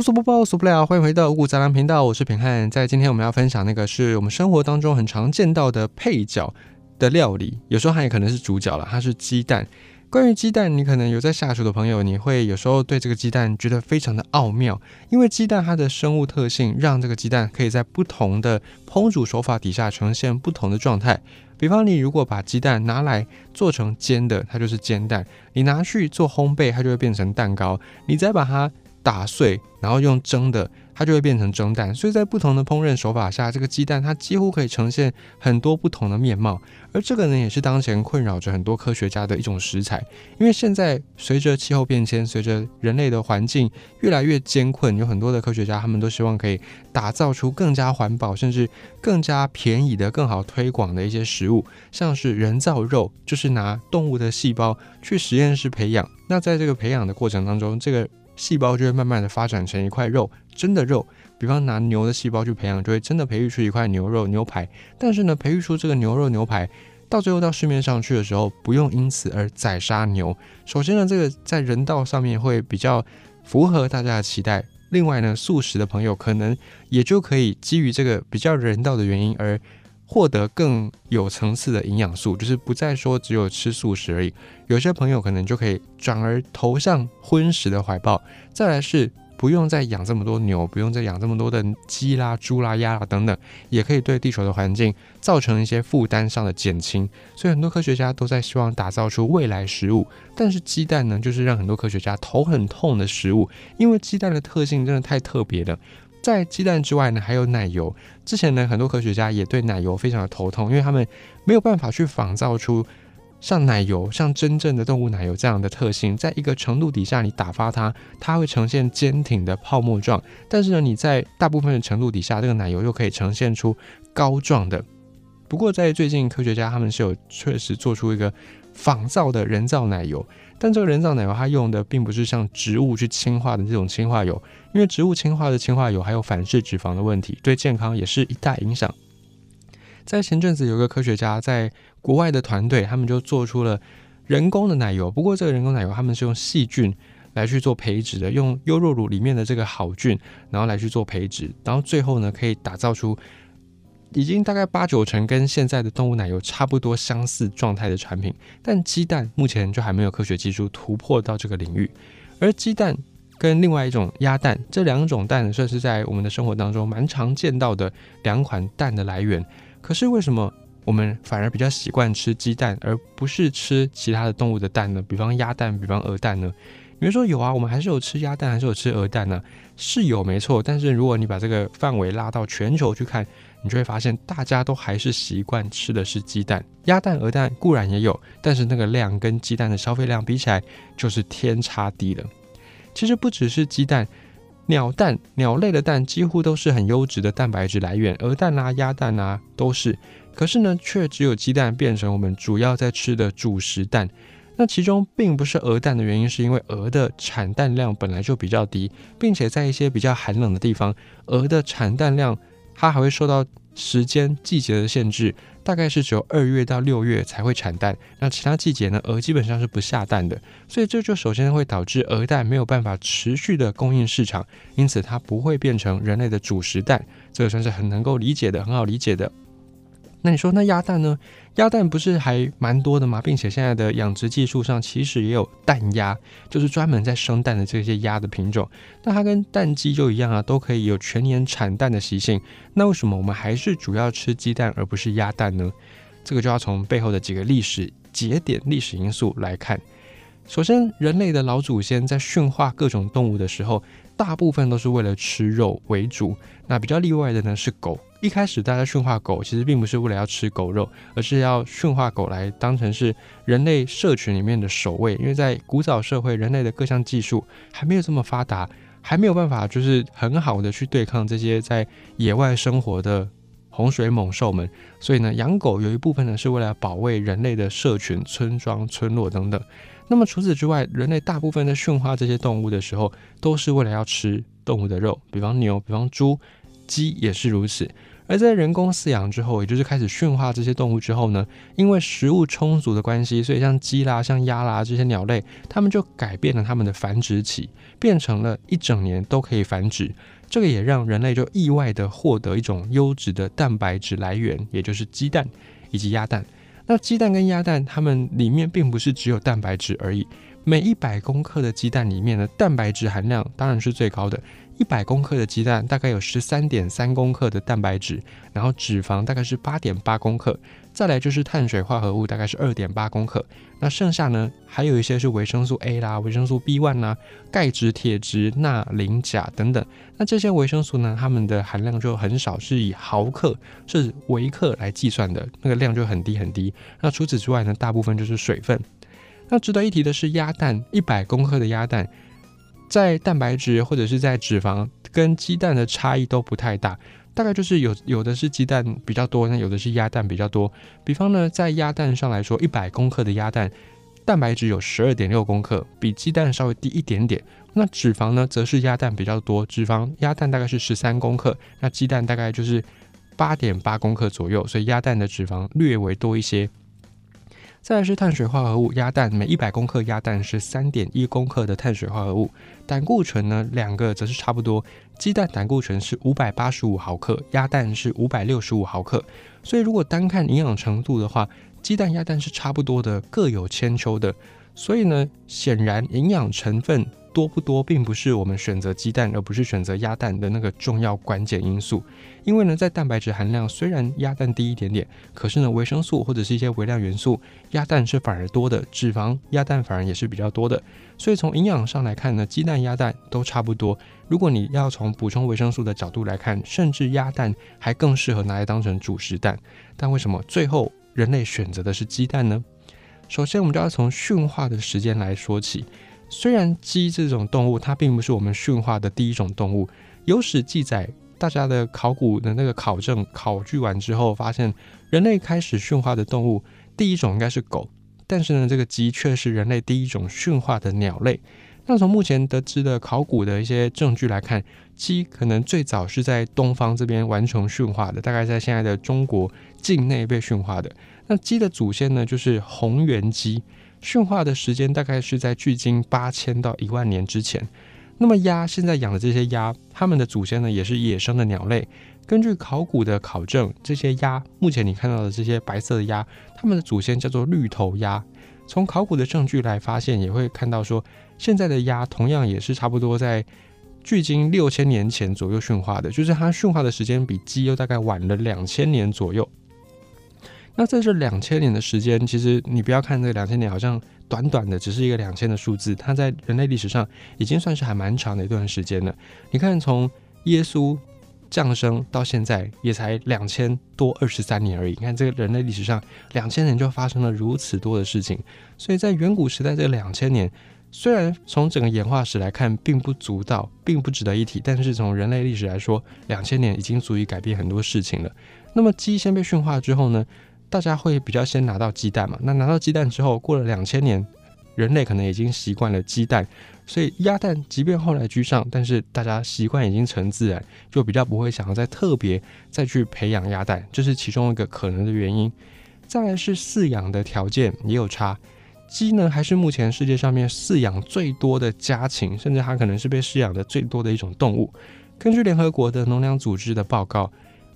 无所不包，无所不了。欢迎回到五谷杂粮频道，我是平汉。在今天我们要分享那个是我们生活当中很常见到的配角的料理，有时候它也可能是主角了。它是鸡蛋。关于鸡蛋，你可能有在下厨的朋友，你会有时候对这个鸡蛋觉得非常的奥妙，因为鸡蛋它的生物特性让这个鸡蛋可以在不同的烹煮手法底下呈现不同的状态。比方，你如果把鸡蛋拿来做成煎的，它就是煎蛋；你拿去做烘焙，它就会变成蛋糕；你再把它打碎，然后用蒸的，它就会变成蒸蛋。所以在不同的烹饪手法下，这个鸡蛋它几乎可以呈现很多不同的面貌。而这个呢，也是当前困扰着很多科学家的一种食材。因为现在随着气候变迁，随着人类的环境越来越艰困，有很多的科学家他们都希望可以打造出更加环保，甚至更加便宜的、更好推广的一些食物，像是人造肉，就是拿动物的细胞去实验室培养。那在这个培养的过程当中，这个细胞就会慢慢的发展成一块肉，真的肉。比方拿牛的细胞去培养，就会真的培育出一块牛肉牛排。但是呢，培育出这个牛肉牛排，到最后到市面上去的时候，不用因此而宰杀牛。首先呢，这个在人道上面会比较符合大家的期待。另外呢，素食的朋友可能也就可以基于这个比较人道的原因而获得更有层次的营养素，就是不再说只有吃素食而已。有些朋友可能就可以转而投向荤食的怀抱。再来是。不用再养这么多牛，不用再养这么多的鸡啦、猪啦、鸭啦等等，也可以对地球的环境造成一些负担上的减轻。所以很多科学家都在希望打造出未来食物。但是鸡蛋呢，就是让很多科学家头很痛的食物，因为鸡蛋的特性真的太特别了。在鸡蛋之外呢，还有奶油。之前呢，很多科学家也对奶油非常的头痛，因为他们没有办法去仿造出。像奶油，像真正的动物奶油这样的特性，在一个程度底下，你打发它，它会呈现坚挺的泡沫状。但是呢，你在大部分的程度底下，这个奶油又可以呈现出膏状的。不过在最近，科学家他们是有确实做出一个仿造的人造奶油，但这个人造奶油它用的并不是像植物去氢化的这种氢化油，因为植物氢化的氢化油还有反式脂肪的问题，对健康也是一大影响。在前阵子，有个科学家在国外的团队，他们就做出了人工的奶油。不过，这个人工奶油他们是用细菌来去做培植的，用优酪乳里面的这个好菌，然后来去做培植，然后最后呢，可以打造出已经大概八九成跟现在的动物奶油差不多相似状态的产品。但鸡蛋目前就还没有科学技术突破到这个领域。而鸡蛋跟另外一种鸭蛋，这两种蛋算是在我们的生活当中蛮常见到的两款蛋的来源。可是为什么我们反而比较习惯吃鸡蛋，而不是吃其他的动物的蛋呢？比方鸭蛋，比方鹅蛋呢？比如说有啊，我们还是有吃鸭蛋，还是有吃鹅蛋呢？是有没错。但是如果你把这个范围拉到全球去看，你就会发现大家都还是习惯吃的是鸡蛋。鸭蛋、鹅蛋固然也有，但是那个量跟鸡蛋的消费量比起来就是天差地了。其实不只是鸡蛋。鸟蛋、鸟类的蛋几乎都是很优质的蛋白质来源，鹅蛋啊、鸭蛋啊都是。可是呢，却只有鸡蛋变成我们主要在吃的主食蛋。那其中并不是鹅蛋的原因，是因为鹅的产蛋量本来就比较低，并且在一些比较寒冷的地方，鹅的产蛋量它还会受到时间、季节的限制。大概是只有二月到六月才会产蛋，那其他季节呢，鹅基本上是不下蛋的，所以这就首先会导致鹅蛋没有办法持续的供应市场，因此它不会变成人类的主食蛋，这个算是很能够理解的，很好理解的。那你说那鸭蛋呢？鸭蛋不是还蛮多的吗？并且现在的养殖技术上其实也有蛋鸭，就是专门在生蛋的这些鸭的品种。那它跟蛋鸡就一样啊，都可以有全年产蛋的习性。那为什么我们还是主要吃鸡蛋而不是鸭蛋呢？这个就要从背后的几个历史节点、历史因素来看。首先，人类的老祖先在驯化各种动物的时候，大部分都是为了吃肉为主。那比较例外的呢是狗。一开始大家驯化狗，其实并不是为了要吃狗肉，而是要驯化狗来当成是人类社群里面的守卫。因为在古早社会，人类的各项技术还没有这么发达，还没有办法就是很好的去对抗这些在野外生活的洪水猛兽们。所以呢，养狗有一部分呢是为了保卫人类的社群、村庄、村落等等。那么除此之外，人类大部分在驯化这些动物的时候，都是为了要吃动物的肉，比方牛，比方猪，鸡也是如此。而在人工饲养之后，也就是开始驯化这些动物之后呢，因为食物充足的关系，所以像鸡啦、像鸭啦这些鸟类，它们就改变了它们的繁殖期，变成了一整年都可以繁殖。这个也让人类就意外的获得一种优质的蛋白质来源，也就是鸡蛋以及鸭蛋。那鸡蛋跟鸭蛋，它们里面并不是只有蛋白质而已。每一百公克的鸡蛋里面的蛋白质含量当然是最高的。一百公克的鸡蛋大概有十三点三公克的蛋白质，然后脂肪大概是八点八公克，再来就是碳水化合物大概是二点八公克。那剩下呢，还有一些是维生素 A 啦、维生素 B one 啦、钙质、铁质、钠、磷、钾等等。那这些维生素呢，它们的含量就很少，是以毫克是微克来计算的，那个量就很低很低。那除此之外呢，大部分就是水分。那值得一提的是，鸭蛋一百公克的鸭蛋，在蛋白质或者是在脂肪跟鸡蛋的差异都不太大，大概就是有有的是鸡蛋比较多，那有的是鸭蛋比较多。比方呢，在鸭蛋上来说，一百公克的鸭蛋，蛋白质有十二点六公克，比鸡蛋稍微低一点点。那脂肪呢，则是鸭蛋比较多，脂肪鸭蛋大概是十三公克，那鸡蛋大概就是八点八公克左右，所以鸭蛋的脂肪略微多一些。再来是碳水化合物，鸭蛋每一百公克鸭蛋是三点一公克的碳水化合物。胆固醇呢，两个则是差不多，鸡蛋胆固醇是五百八十五毫克，鸭蛋是五百六十五毫克。所以如果单看营养程度的话，鸡蛋、鸭蛋是差不多的，各有千秋的。所以呢，显然营养成分。多不多，并不是我们选择鸡蛋而不是选择鸭蛋的那个重要关键因素。因为呢，在蛋白质含量虽然鸭蛋低一点点，可是呢，维生素或者是一些微量元素，鸭蛋是反而多的。脂肪，鸭蛋反而也是比较多的。所以从营养上来看呢，鸡蛋、鸭蛋都差不多。如果你要从补充维生素的角度来看，甚至鸭蛋还更适合拿来当成主食蛋。但为什么最后人类选择的是鸡蛋呢？首先，我们就要从驯化的时间来说起。虽然鸡这种动物，它并不是我们驯化的第一种动物。有史记载，大家的考古的那个考证考据完之后，发现人类开始驯化的动物，第一种应该是狗，但是呢，这个鸡却是人类第一种驯化的鸟类。那从目前得知的考古的一些证据来看，鸡可能最早是在东方这边完成驯化的，大概在现在的中国境内被驯化的。那鸡的祖先呢，就是红原鸡。驯化的时间大概是在距今八千到一万年之前。那么鸭现在养的这些鸭，它们的祖先呢也是野生的鸟类。根据考古的考证，这些鸭目前你看到的这些白色的鸭，它们的祖先叫做绿头鸭。从考古的证据来发现，也会看到说，现在的鸭同样也是差不多在距今六千年前左右驯化的，就是它驯化的时间比鸡又大概晚了两千年左右。那在这两千年的时间，其实你不要看这两千年好像短短的，只是一个两千的数字，它在人类历史上已经算是还蛮长的一段时间了。你看，从耶稣降生到现在，也才两千多二十三年而已。你看，这个人类历史上两千年就发生了如此多的事情。所以在远古时代这两千年，虽然从整个演化史来看并不足道，并不值得一提，但是从人类历史来说，两千年已经足以改变很多事情了。那么鸡先被驯化之后呢？大家会比较先拿到鸡蛋嘛？那拿到鸡蛋之后，过了两千年，人类可能已经习惯了鸡蛋，所以鸭蛋即便后来居上，但是大家习惯已经成自然，就比较不会想要再特别再去培养鸭蛋，这是其中一个可能的原因。再来是饲养的条件也有差，鸡呢还是目前世界上面饲养最多的家禽，甚至它可能是被饲养的最多的一种动物。根据联合国的农粮组织的报告。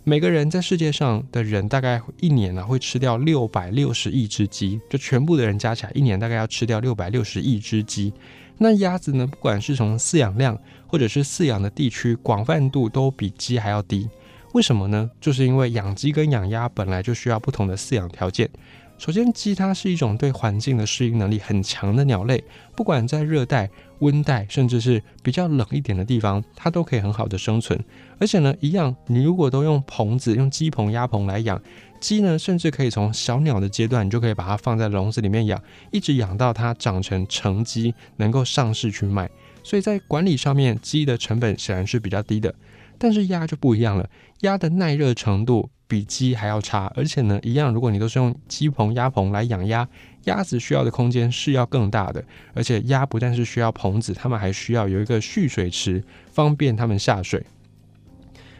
每个人在世界上的人大概一年呢会吃掉六百六十亿只鸡，就全部的人加起来一年大概要吃掉六百六十亿只鸡。那鸭子呢，不管是从饲养量或者是饲养的地区广泛度都比鸡还要低。为什么呢？就是因为养鸡跟养鸭本来就需要不同的饲养条件。首先，鸡它是一种对环境的适应能力很强的鸟类，不管在热带、温带，甚至是比较冷一点的地方，它都可以很好的生存。而且呢，一样，你如果都用棚子、用鸡棚、鸭棚来养鸡呢，甚至可以从小鸟的阶段，你就可以把它放在笼子里面养，一直养到它长成成鸡，能够上市去卖。所以在管理上面，鸡的成本显然是比较低的。但是鸭就不一样了，鸭的耐热程度。比鸡还要差，而且呢，一样，如果你都是用鸡棚、鸭棚来养鸭，鸭子需要的空间是要更大的，而且鸭不但是需要棚子，它们还需要有一个蓄水池，方便它们下水。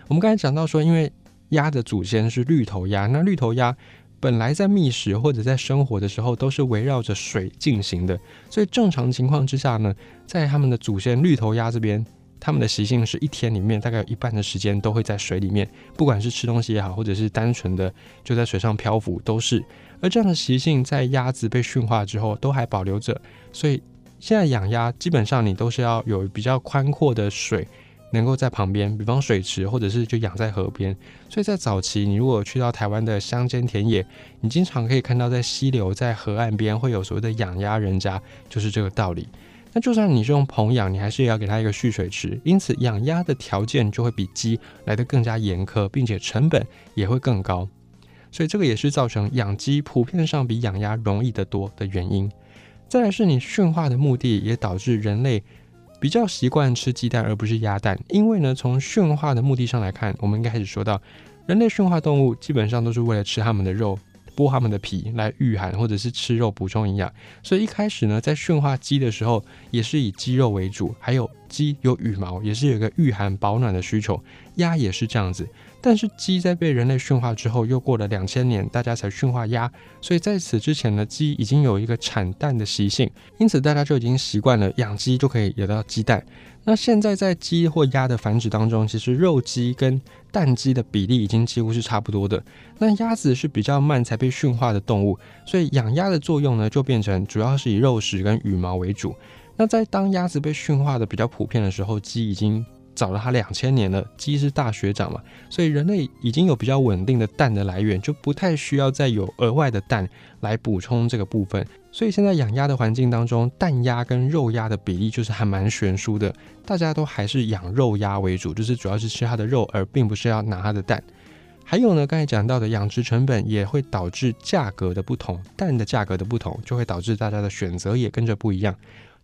我们刚才讲到说，因为鸭的祖先是绿头鸭，那绿头鸭本来在觅食或者在生活的时候都是围绕着水进行的，所以正常情况之下呢，在他们的祖先绿头鸭这边。它们的习性是一天里面大概有一半的时间都会在水里面，不管是吃东西也好，或者是单纯的就在水上漂浮都是。而这样的习性在鸭子被驯化之后都还保留着，所以现在养鸭基本上你都是要有比较宽阔的水能够在旁边，比方水池或者是就养在河边。所以在早期你如果去到台湾的乡间田野，你经常可以看到在溪流在河岸边会有所谓的养鸭人家，就是这个道理。那就算你是用棚养，你还是要给它一个蓄水池，因此养鸭的条件就会比鸡来得更加严苛，并且成本也会更高，所以这个也是造成养鸡普遍上比养鸭容易得多的原因。再来是你驯化的目的，也导致人类比较习惯吃鸡蛋而不是鸭蛋，因为呢，从驯化的目的上来看，我们应该开始说到，人类驯化动物基本上都是为了吃它们的肉。剥它们的皮来御寒，或者是吃肉补充营养。所以一开始呢，在驯化鸡的时候，也是以鸡肉为主。还有鸡有羽毛，也是有一个御寒保暖的需求。鸭也是这样子。但是鸡在被人类驯化之后，又过了两千年，大家才驯化鸭。所以在此之前呢，鸡已经有一个产蛋的习性，因此大家就已经习惯了养鸡就可以得到鸡蛋。那现在在鸡或鸭的繁殖当中，其实肉鸡跟蛋鸡的比例已经几乎是差不多的。那鸭子是比较慢才被驯化的动物，所以养鸭的作用呢，就变成主要是以肉食跟羽毛为主。那在当鸭子被驯化的比较普遍的时候，鸡已经。找了它两千年了，鸡是大学长嘛，所以人类已经有比较稳定的蛋的来源，就不太需要再有额外的蛋来补充这个部分。所以现在养鸭的环境当中，蛋鸭跟肉鸭的比例就是还蛮悬殊的，大家都还是养肉鸭为主，就是主要是吃它的肉，而并不是要拿它的蛋。还有呢，刚才讲到的养殖成本也会导致价格的不同，蛋的价格的不同，就会导致大家的选择也跟着不一样。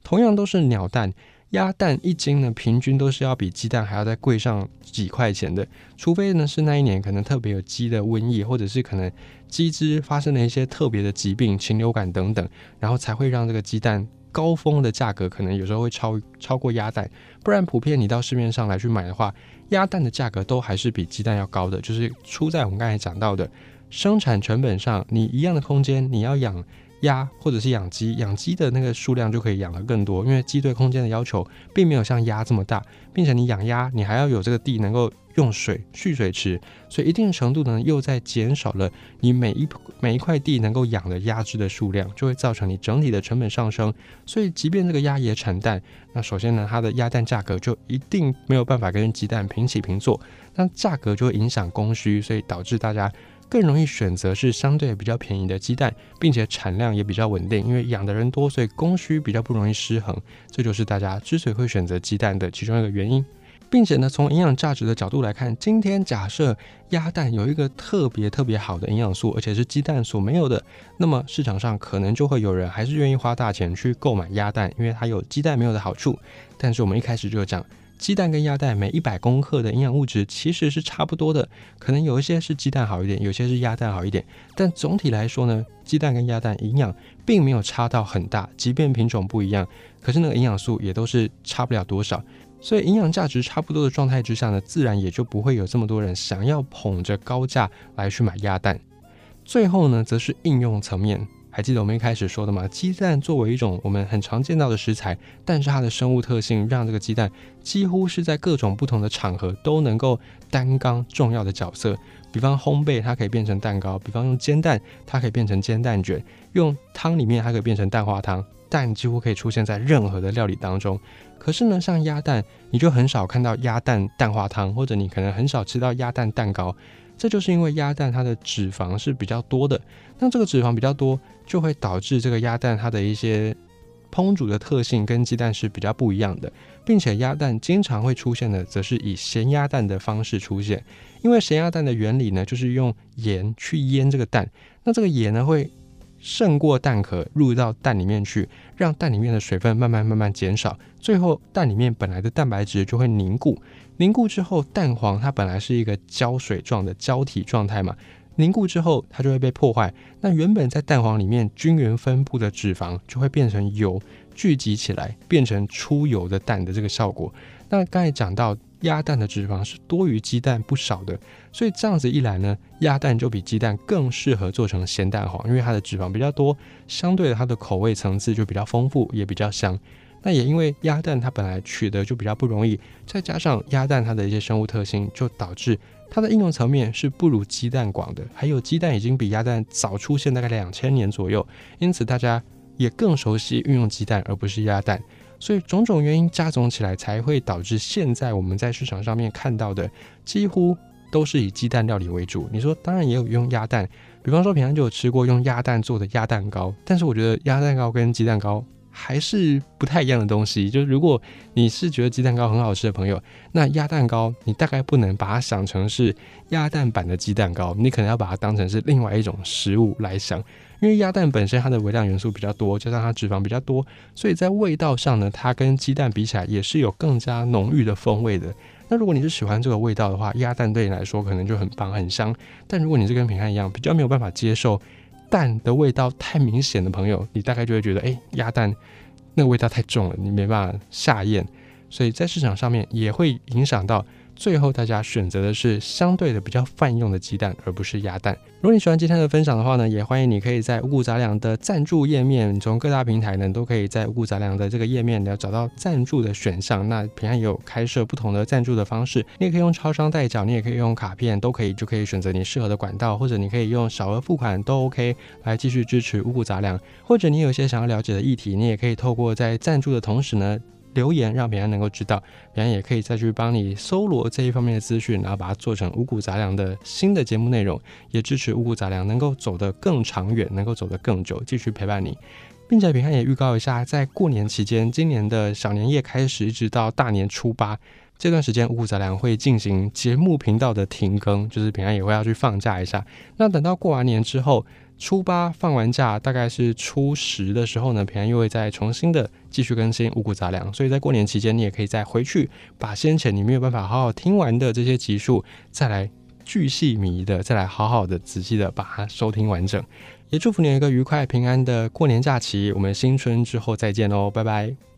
同样都是鸟蛋。鸭蛋一斤呢，平均都是要比鸡蛋还要再贵上几块钱的，除非呢是那一年可能特别有鸡的瘟疫，或者是可能鸡只发生了一些特别的疾病，禽流感等等，然后才会让这个鸡蛋高峰的价格可能有时候会超超过鸭蛋，不然普遍你到市面上来去买的话，鸭蛋的价格都还是比鸡蛋要高的，就是出在我们刚才讲到的生产成本上，你一样的空间你要养。鸭或者是养鸡，养鸡的那个数量就可以养得更多，因为鸡对空间的要求并没有像鸭这么大，并且你养鸭，你还要有这个地能够用水蓄水池，所以一定程度呢又在减少了你每一每一块地能够养的鸭只的数量，就会造成你整体的成本上升。所以即便这个鸭也产蛋，那首先呢它的鸭蛋价格就一定没有办法跟鸡蛋平起平坐，那价格就会影响供需，所以导致大家。更容易选择是相对比较便宜的鸡蛋，并且产量也比较稳定，因为养的人多，所以供需比较不容易失衡。这就是大家之所以会选择鸡蛋的其中一个原因。并且呢，从营养价值的角度来看，今天假设鸭蛋有一个特别特别好的营养素，而且是鸡蛋所没有的，那么市场上可能就会有人还是愿意花大钱去购买鸭蛋，因为它有鸡蛋没有的好处。但是我们一开始就讲。鸡蛋跟鸭蛋每一百克的营养物质其实是差不多的，可能有一些是鸡蛋好一点，有些是鸭蛋好一点，但总体来说呢，鸡蛋跟鸭蛋营养并没有差到很大，即便品种不一样，可是那个营养素也都是差不了多少，所以营养价值差不多的状态之下呢，自然也就不会有这么多人想要捧着高价来去买鸭蛋。最后呢，则是应用层面。还记得我们一开始说的吗？鸡蛋作为一种我们很常见到的食材，但是它的生物特性让这个鸡蛋几乎是在各种不同的场合都能够担纲重要的角色。比方烘焙，它可以变成蛋糕；比方用煎蛋，它可以变成煎蛋卷；用汤里面，它可以变成蛋花汤。蛋几乎可以出现在任何的料理当中。可是呢，像鸭蛋，你就很少看到鸭蛋蛋花汤，或者你可能很少吃到鸭蛋蛋糕。这就是因为鸭蛋它的脂肪是比较多的，那这个脂肪比较多，就会导致这个鸭蛋它的一些烹煮的特性跟鸡蛋是比较不一样的，并且鸭蛋经常会出现的，则是以咸鸭蛋的方式出现，因为咸鸭蛋的原理呢，就是用盐去腌这个蛋，那这个盐呢会。胜过蛋壳入到蛋里面去，让蛋里面的水分慢慢慢慢减少，最后蛋里面本来的蛋白质就会凝固。凝固之后，蛋黄它本来是一个胶水状的胶体状态嘛，凝固之后它就会被破坏。那原本在蛋黄里面均匀分布的脂肪就会变成油聚集起来，变成出油的蛋的这个效果。那刚才讲到鸭蛋的脂肪是多于鸡蛋不少的，所以这样子一来呢，鸭蛋就比鸡蛋更适合做成咸蛋黄，因为它的脂肪比较多，相对的它的口味层次就比较丰富，也比较香。那也因为鸭蛋它本来取得就比较不容易，再加上鸭蛋它的一些生物特性，就导致它的应用层面是不如鸡蛋广的。还有鸡蛋已经比鸭蛋早出现大概两千年左右，因此大家也更熟悉运用鸡蛋而不是鸭蛋。所以种种原因加总起来，才会导致现在我们在市场上面看到的几乎都是以鸡蛋料理为主。你说当然也有用鸭蛋，比方说平常就有吃过用鸭蛋做的鸭蛋糕，但是我觉得鸭蛋糕跟鸡蛋糕。还是不太一样的东西。就是如果你是觉得鸡蛋糕很好吃的朋友，那鸭蛋糕你大概不能把它想成是鸭蛋版的鸡蛋糕，你可能要把它当成是另外一种食物来想。因为鸭蛋本身它的微量元素比较多，加上它脂肪比较多，所以在味道上呢，它跟鸡蛋比起来也是有更加浓郁的风味的。那如果你是喜欢这个味道的话，鸭蛋对你来说可能就很棒很香。但如果你是跟平汉一样比较没有办法接受。蛋的味道太明显的朋友，你大概就会觉得，哎，鸭蛋那个味道太重了，你没办法下咽，所以在市场上面也会影响到。最后，大家选择的是相对的比较泛用的鸡蛋，而不是鸭蛋。如果你喜欢今天的分享的话呢，也欢迎你可以在五谷杂粮的赞助页面，从各大平台呢都可以在五谷杂粮的这个页面，要找到赞助的选项。那平安也有开设不同的赞助的方式，你也可以用超商代缴，你也可以用卡片，都可以，就可以选择你适合的管道，或者你可以用小额付款都 OK 来继续支持五谷杂粮。或者你有一些想要了解的议题，你也可以透过在赞助的同时呢。留言让平安能够知道，平安也可以再去帮你搜罗这一方面的资讯，然后把它做成五谷杂粮的新的节目内容，也支持五谷杂粮能够走得更长远，能够走得更久，继续陪伴你，并且平安也预告一下，在过年期间，今年的小年夜开始，一直到大年初八这段时间，五谷杂粮会进行节目频道的停更，就是平安也会要去放假一下。那等到过完年之后。初八放完假，大概是初十的时候呢，平安又会再重新的继续更新五谷杂粮。所以在过年期间，你也可以再回去把先前你没有办法好好听完的这些集数，再来巨细靡的，再来好好的仔细的把它收听完整。也祝福你有一个愉快平安的过年假期。我们新春之后再见喽，拜拜。